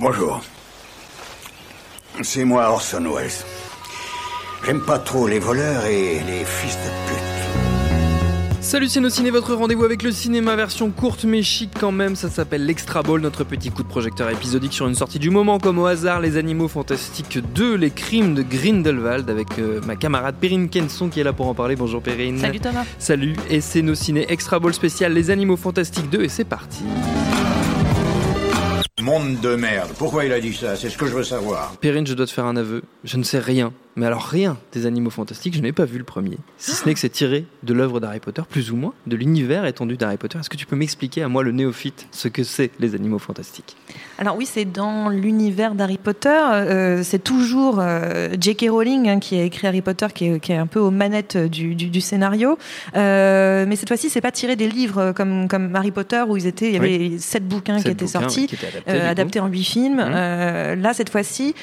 Bonjour. C'est moi Orson Welles. J'aime pas trop les voleurs et les fils de pute. Salut c'est nos ciné, votre rendez-vous avec le cinéma version courte mais chic quand même, ça s'appelle l'Extra Ball, notre petit coup de projecteur épisodique sur une sortie du moment comme au hasard Les Animaux Fantastiques 2, Les Crimes de Grindelwald avec euh, ma camarade Perrine Kenson qui est là pour en parler. Bonjour Perrine. Salut Thomas. Salut, et c'est nos ciné Extra Ball spécial Les Animaux Fantastiques 2 et c'est parti. Monde de merde. Pourquoi il a dit ça? C'est ce que je veux savoir. Perrine, je dois te faire un aveu, je ne sais rien mais alors rien des animaux fantastiques, je n'ai pas vu le premier. Si ce n'est que c'est tiré de l'œuvre d'Harry Potter, plus ou moins, de l'univers étendu d'Harry Potter. Est-ce que tu peux m'expliquer à moi, le néophyte, ce que c'est les animaux fantastiques? Alors oui, c'est dans l'univers d'Harry Potter. Euh, c'est toujours euh, J.K. Rowling hein, qui a écrit Harry Potter, qui est, un peu aux manettes du, du, scénario. Euh, mais cette fois-ci, c'est pas tiré des livres comme, comme Harry Potter où ils étaient, il y avait sept bouquins qui étaient sortis, adaptés, en huit films. Mmh. là, cette fois-ci.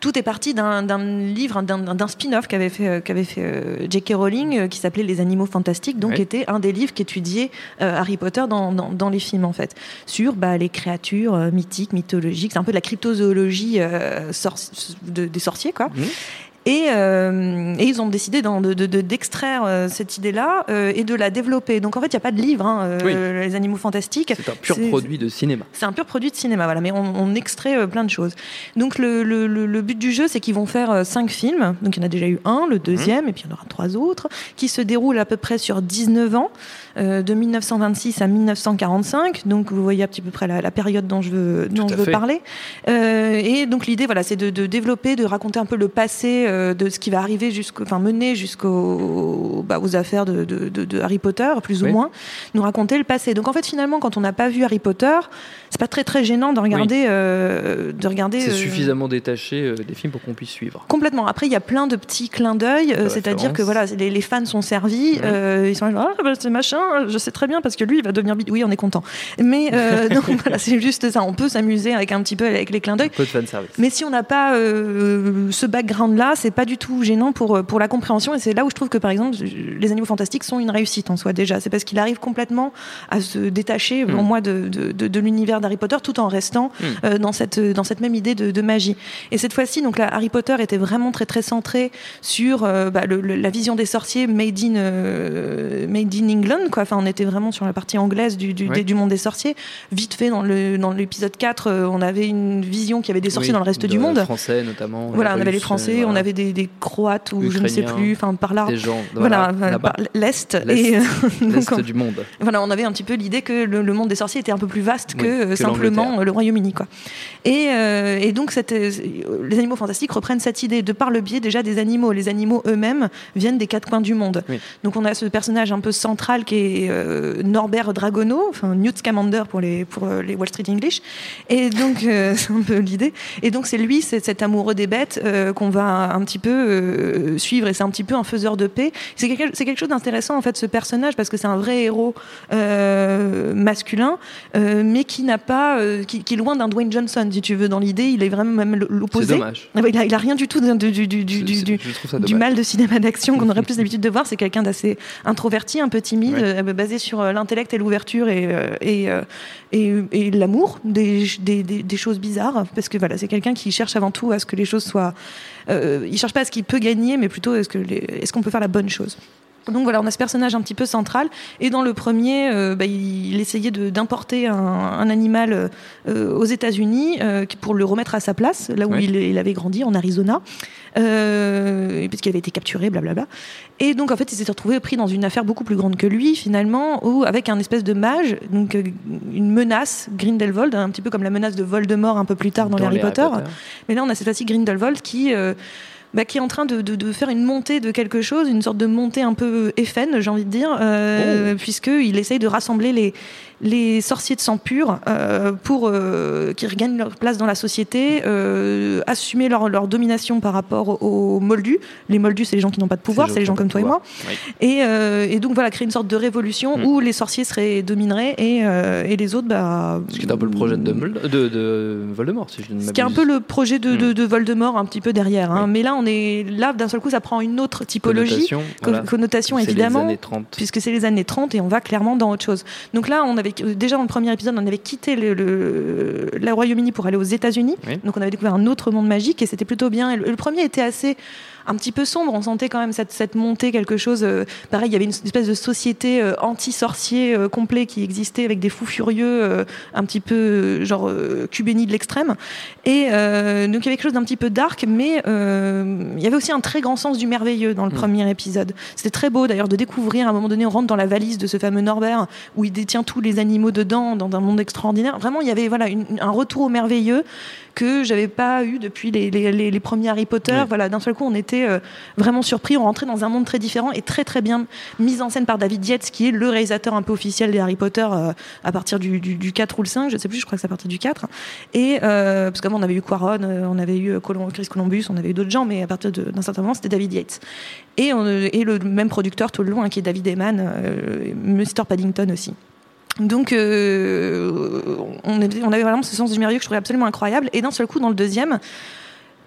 Tout est parti d'un livre, d'un spin-off qu'avait fait, euh, fait euh, J.K. Rowling, euh, qui s'appelait Les Animaux Fantastiques, donc était un des livres qu'étudiait Harry Potter dans, dans, les films en fait, sur bah, les créatures mythiques, mythologiques, c'est un peu de la cryptozoologie des sorciers quoi. Mmh. Euh, et, ils ont décidé d'extraire de, euh, cette idée-là euh, et de la développer. Donc en fait, il n'y a pas de livre, hein, Les Animaux Fantastiques. C'est un pur produit de cinéma. C'est un pur produit de cinéma, voilà. Mais on, extrait plein de choses. Donc le, le, but du jeu, c'est qu'ils vont faire cinq films. Donc il y en a déjà eu un, le deuxième, mhm. et puis il y en aura trois autres, qui se déroulent à peu près sur 19 ans. De 1926 à 1945. Donc, vous voyez à peu près la, période dont je veux, dont je veux parler. et donc, l'idée, voilà, c'est de, de, développer, de raconter un peu le passé euh, de ce qui va arriver jusqu'au, enfin mener jusqu'aux bah, aux affaires de, de, Harry Potter, plus ou moins, nous raconter le passé. Donc en fait, finalement, quand on n'a pas vu Harry Potter, c'est pas très très gênant de regarder, euh, de regarder. C'est euh, suffisamment détaché des films pour qu'on puisse suivre. Complètement. Après, il y a plein de petits clins d'œil, c'est-à-dire que voilà, les, fans sont servis, ils sont là, ah, bah, c'est machin, je sais très bien parce que lui, il va devenir oui, on est content. Mais donc voilà, c'est juste ça. On peut s'amuser avec un petit peu avec les clins d'œil. Un peu de fan service. Mais si on n'a pas ce background-là, c'est pas du tout gênant pour, pour la compréhension. Et c'est là où je trouve que, par exemple, les animaux fantastiques sont une réussite en soi déjà. C'est parce qu'il arrive complètement à se détacher, pour mm. moi, de, de, de, l'univers d'Harry Potter tout en restant mm. euh, dans, cette, dans cette même idée de, magie. Et cette fois-ci, donc là, Harry Potter était vraiment très très centré sur euh, bah, la vision des sorciers made in, euh, made in England. Quoi. Enfin, on était vraiment sur la partie anglaise du, du, du monde des sorciers. Vite fait, dans l'épisode dans 4, on avait une vision qu'il y avait des sorciers dans le reste du monde. Français notamment. Voilà, on avait les Français, on avait des, des Croates ou je ne sais plus, enfin par là, voilà, l'est et l'est du monde. Voilà, on avait un petit peu l'idée que le, monde des sorciers était un peu plus vaste que, euh, simplement le Royaume-Uni, quoi. Et, euh, et donc cette, euh, les animaux fantastiques reprennent cette idée de par le biais déjà des animaux. Les animaux eux-mêmes viennent des quatre coins du monde. Donc on a ce personnage un peu central qui est Norbert Dragono, enfin Newt Scamander pour les pour les Wall Street English. Et donc c'est un peu l'idée. Et donc c'est lui, c'est cet amoureux des bêtes qu'on va un petit peu euh, suivre et c'est un petit peu un faiseur de paix. C'est quelque, quelque, chose d'intéressant en fait ce personnage parce que c'est un vrai héros euh, masculin, euh, mais qui n'a pas, qui, est loin d'un Dwayne Johnson si tu veux dans l'idée. Il est vraiment même l'opposé. C'est dommage. Ah il, a, rien du tout du, du, du, du mal de cinéma d'action qu'on aurait plus l'habitude de voir. C'est quelqu'un d'assez introverti, un peu timide, basé sur l'intellect et l'ouverture et, et, et, l'amour des, des, des, choses bizarres parce que voilà c'est quelqu'un qui cherche avant tout à ce que les choses soient euh, il cherche pas à ce qu'il peut gagner, mais plutôt est-ce qu'on est qu'on peut faire la bonne chose. Donc voilà, on a ce personnage un petit peu central. Et dans le premier, euh, bah, il, essayait d'importer un, un, animal euh, aux États-Unis euh, pour le remettre à sa place, là où il, il, avait grandi, en Arizona, puisqu'il avait été capturé, blablabla. Et donc en fait, il s'est retrouvé pris dans une affaire beaucoup plus grande que lui, finalement, où avec un espèce de mage, donc une menace, Grindelwald, un petit peu comme la menace de Voldemort un peu plus tard dans, Harry, Potter. Mais là, on a cette fois-ci Grindelwald qui bah, qui est en train de, de, faire une montée de quelque chose, une sorte de montée un peu FN, j'ai envie de dire, euh, oh. puisqu'il essaye de rassembler les, les sorciers de sang pur euh, pour euh, qu'ils regagnent leur place dans la société, euh, assumer leur, leur, domination par rapport aux moldus. Les moldus, c'est les gens qui n'ont pas de pouvoir, c'est les gens comme toi et moi. Et, et, donc voilà, créer une sorte de révolution mm. où les sorciers seraient domineraient et, et les autres, bah. Ce qui est un peu le projet de, de, de Voldemort, si je ne Ce qui est un peu le projet de, mm. de, Voldemort, un petit peu derrière. Hein. Mais là, on on est là, d'un seul coup, ça prend une autre typologie, connotation, évidemment, puisque c'est les années 30 et on va clairement dans autre chose. Donc là, on avait déjà dans le premier épisode, on avait quitté le, le, Royaume-Uni pour aller aux États-Unis. Donc on avait découvert un autre monde magique et c'était plutôt bien. le premier était assez un petit peu sombre. On sentait quand même cette, cette montée, quelque chose. Euh, pareil, il y avait une espèce de société euh, anti-sorcier euh, complet qui existait avec des fous furieux, un petit peu genre cubéni de l'extrême. Et donc il y avait quelque chose d'un petit peu dark, mais il y avait aussi un très grand sens du merveilleux dans le mm. premier épisode. C'était très beau d'ailleurs de découvrir. À un moment donné, on rentre dans la valise de ce fameux Norbert où il détient tous les animaux dedans, dans un monde extraordinaire. Vraiment, il y avait voilà un retour au merveilleux que j'avais pas eu depuis les, les, les, premiers Harry Potter. Voilà, d'un seul coup, on était euh, vraiment surpris. On rentrait dans un monde très différent et très très bien mis en scène par David Yates, qui est le réalisateur un peu officiel des Harry Potter euh, à partir du, du, 4 ou le 5, je sais plus, je crois que c'est à partir du 4. Et euh, parce qu'avant on avait eu Quaron, on avait eu Chris Columbus, on avait eu d'autres gens, mais à partir d'un certain moment, c'était David Yates. Et, on, le même producteur tout le long, hein, qui est David Eman, Mr. Paddington aussi. Donc, euh, on, avait vraiment ce sens du merveilleux que je trouvais absolument incroyable. Et d'un seul coup, dans le deuxième,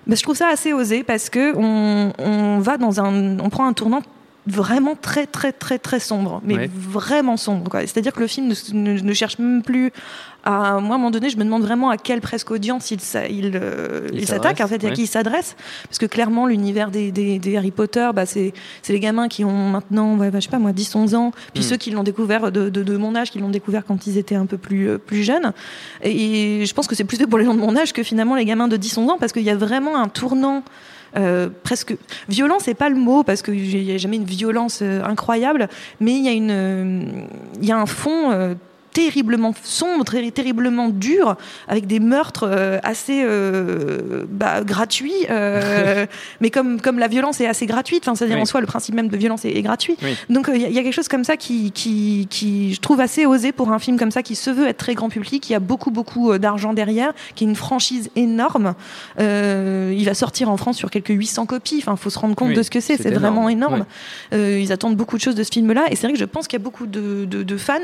bah, je trouve ça assez osé parce que on, va dans un, on prend un tournant vraiment très très très très sombre, mais vraiment sombre. C'est-à-dire que le film ne, cherche même plus à moi à un moment donné, je me demande vraiment à quelle presque audience il, il, euh, il, s'attaque, en fait, à qui il s'adresse, parce que clairement l'univers des, des, Harry Potter, bah, c'est les gamins qui ont maintenant, ouais, bah, je sais pas moi, 10-11 ans, puis hmm. ceux qui l'ont découvert de, de, mon âge, qui l'ont découvert quand ils étaient un peu plus, euh, plus jeunes. Et, je pense que c'est plus pour les gens de mon âge que finalement les gamins de 10-11 ans, parce qu'il y a vraiment un tournant. Euh, presque violent c'est pas le mot parce qu'il n'y a jamais une violence incroyable mais il y a une il y a un fond terriblement sombre, très, terriblement dur, avec des meurtres euh, assez euh, bah, gratuits. Euh, mais comme, comme la violence est assez gratuite, c'est-à-dire en soi, le principe même de violence est, gratuit. Donc il y, a quelque chose comme ça qui, qui, qui, je trouve assez osé pour un film comme ça, qui se veut être très grand public, qui a beaucoup, beaucoup d'argent derrière, qui est une franchise énorme. il va sortir en France sur quelques 800 copies. Enfin, il faut se rendre compte de ce que c'est. C'est vraiment énorme. ils attendent beaucoup de choses de ce film-là. Et c'est vrai que je pense qu'il y a beaucoup de, de, de fans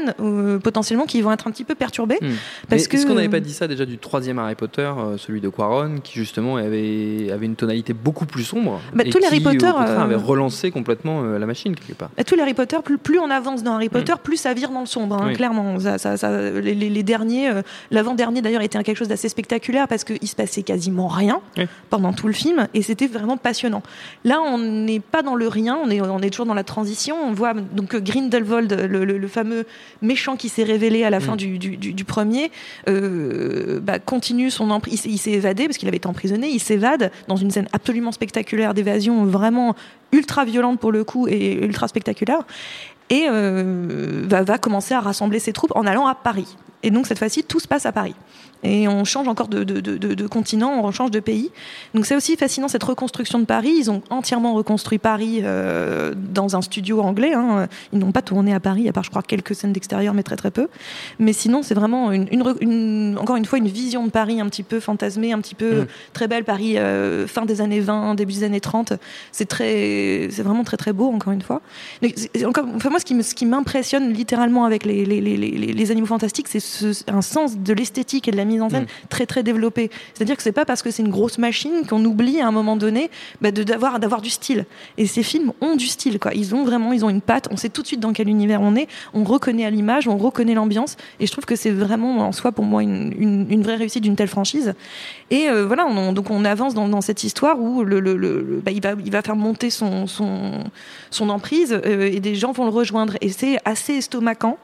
potentiellement qui vont être un petit peu perturbés. Hmm. Parce que... Est-ce qu'on n'avait pas dit ça déjà du troisième Harry Potter, euh, celui de Quaron, qui justement avait, avait une tonalité beaucoup plus sombre bah, et tous les Harry Potter euh, avait relancé complètement euh, la machine quelque part. Bah, tous les Harry Potter, plus, plus, on avance dans Harry Potter, hmm. plus ça vire dans le sombre, hein, clairement. Ça, ça, les, derniers, l'avant-dernier d'ailleurs était quelque chose d'assez spectaculaire parce qu'il se passait quasiment rien pendant tout le film et c'était vraiment passionnant. Là, on n'est pas dans le rien, on est, on est toujours dans la transition. On voit donc Grindelwald, le, le fameux méchant qui s'est révélé à la fin mm. du, premier, euh, bah, continue son emprise. Il, s'est évadé parce qu'il avait été emprisonné. Il s'évade dans une scène absolument spectaculaire d'évasion, vraiment ultra violente pour le coup et ultra spectaculaire. Et euh, va, va commencer à rassembler ses troupes en allant à Paris. Et donc cette fois-ci, tout se passe à Paris et on change encore de, de, de, continent, on change de pays. Donc c'est aussi fascinant cette reconstruction de Paris. Ils ont entièrement reconstruit Paris euh, dans un studio anglais. Hein. Ils n'ont pas tourné à Paris, à part je crois quelques scènes d'extérieur, mais très très peu. Mais sinon c'est vraiment une, une, encore une fois une vision de Paris un petit peu fantasmée, un petit peu mmh. très belle. Paris euh, fin des années 20, début des années 30. C'est très, c'est vraiment très très beau encore une fois. encore, enfin moi ce qui, ce qui m'impressionne littéralement avec les, les, les, les animaux fantastiques, c'est un sens de l'esthétique et de la mise en scène mm. très très développée. C'est-à-dire que c'est pas parce que c'est une grosse machine qu'on oublie à un moment donné bah, d'avoir d'avoir du style. Et ces films ont du style, quoi. Ils ont vraiment, ils ont une patte. On sait tout de suite dans quel univers on est. On reconnaît à l'image, on reconnaît l'ambiance. Et je trouve que c'est vraiment en soi pour moi une, une, vraie réussite d'une telle franchise. Et euh, voilà, on, donc on avance dans, dans, cette histoire où le, le, bah, il, va, il va faire monter son, son, son emprise euh, et des gens vont le rejoindre. Et c'est assez estomacant.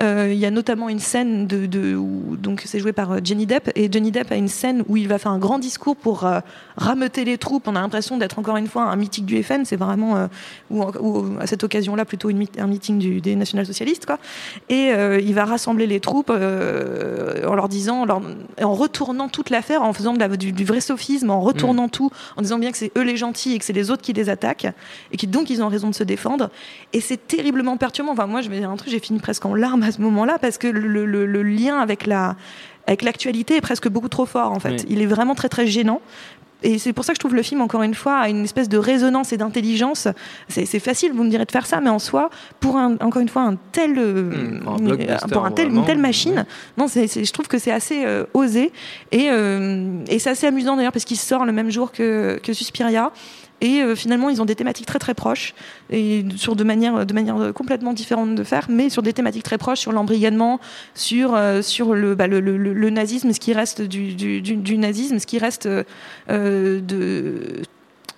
Euh, il y a notamment une scène de, où, donc c'est joué par euh, Johnny Depp et Johnny Depp a une scène où il va faire un grand discours pour euh, rameuter les troupes. On a l'impression d'être encore une fois un mythique du FN. C'est vraiment ou, à cette occasion-là plutôt un meeting du, des national-socialistes quoi. Et il va rassembler les troupes en leur disant, en, retournant toute l'affaire, en faisant du, vrai sophisme, en retournant mm. tout, en disant bien que c'est eux les gentils et que c'est les autres qui les attaquent et qui donc ils ont raison de se défendre. Et c'est terriblement perturbant. Enfin moi je vais dire un truc, j'ai fini presque en larmes à ce moment-là parce que le, lien avec la avec l'actualité est presque beaucoup trop fort en fait. Il est vraiment très très gênant. Et c'est pour ça que je trouve le film, encore une fois, a une espèce de résonance et d'intelligence. C'est facile, vous me direz, de faire ça, mais en soi, pour un, encore une fois un tel, euh, hmm, pour un tel, une telle machine, non, je trouve que c'est assez euh, osé et, euh, et c'est assez amusant d'ailleurs parce qu'il sort le même jour que, que Suspiria Et finalement, ils ont des thématiques très très proches et sur de manière de manière complètement différente de faire, mais sur des thématiques très proches, sur l'embrigadement, sur sur le, bah, le, le, nazisme, ce qui reste du, du, nazisme, ce qui reste de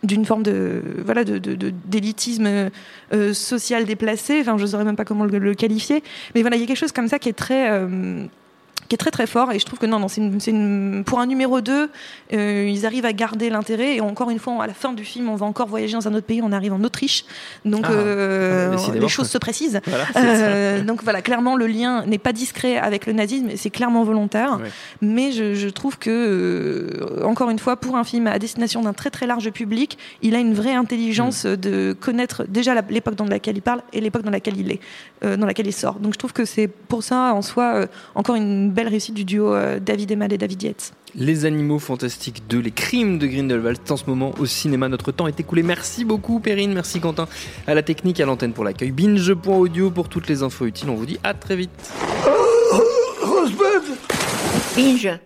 d'une forme de voilà de, d'élitisme euh, social déplacé. Enfin, je ne saurais même pas comment le, qualifier. Mais voilà, il y a quelque chose comme ça qui est très euh, qui est très très fort. Et je trouve que non, non c'est une, pour un numéro 2 euh, ils arrivent à garder l'intérêt. Et encore une fois à la fin du film on va encore voyager dans un autre pays on arrive en Autriche. Donc ah, euh, les choses se précisent. Euh, donc voilà clairement le lien n'est pas discret avec le nazisme c'est clairement volontaire. Mais je, trouve que encore une fois pour un film à destination d'un très très large public il a une vraie intelligence mm. de connaître déjà l'époque dans laquelle il parle et l'époque dans laquelle il est dans laquelle il sort. Donc je trouve que c'est pour ça en soi encore une belle réussite du duo euh, David Emal et David Yates. Les animaux fantastiques 2, les crimes de Grindelwald, en ce moment au cinéma. Notre temps est écoulé. Merci beaucoup Perrine, merci Quentin à la technique, à l'antenne pour l'accueil. Binge.audio pour toutes les infos utiles. On vous dit à très vite. Binge.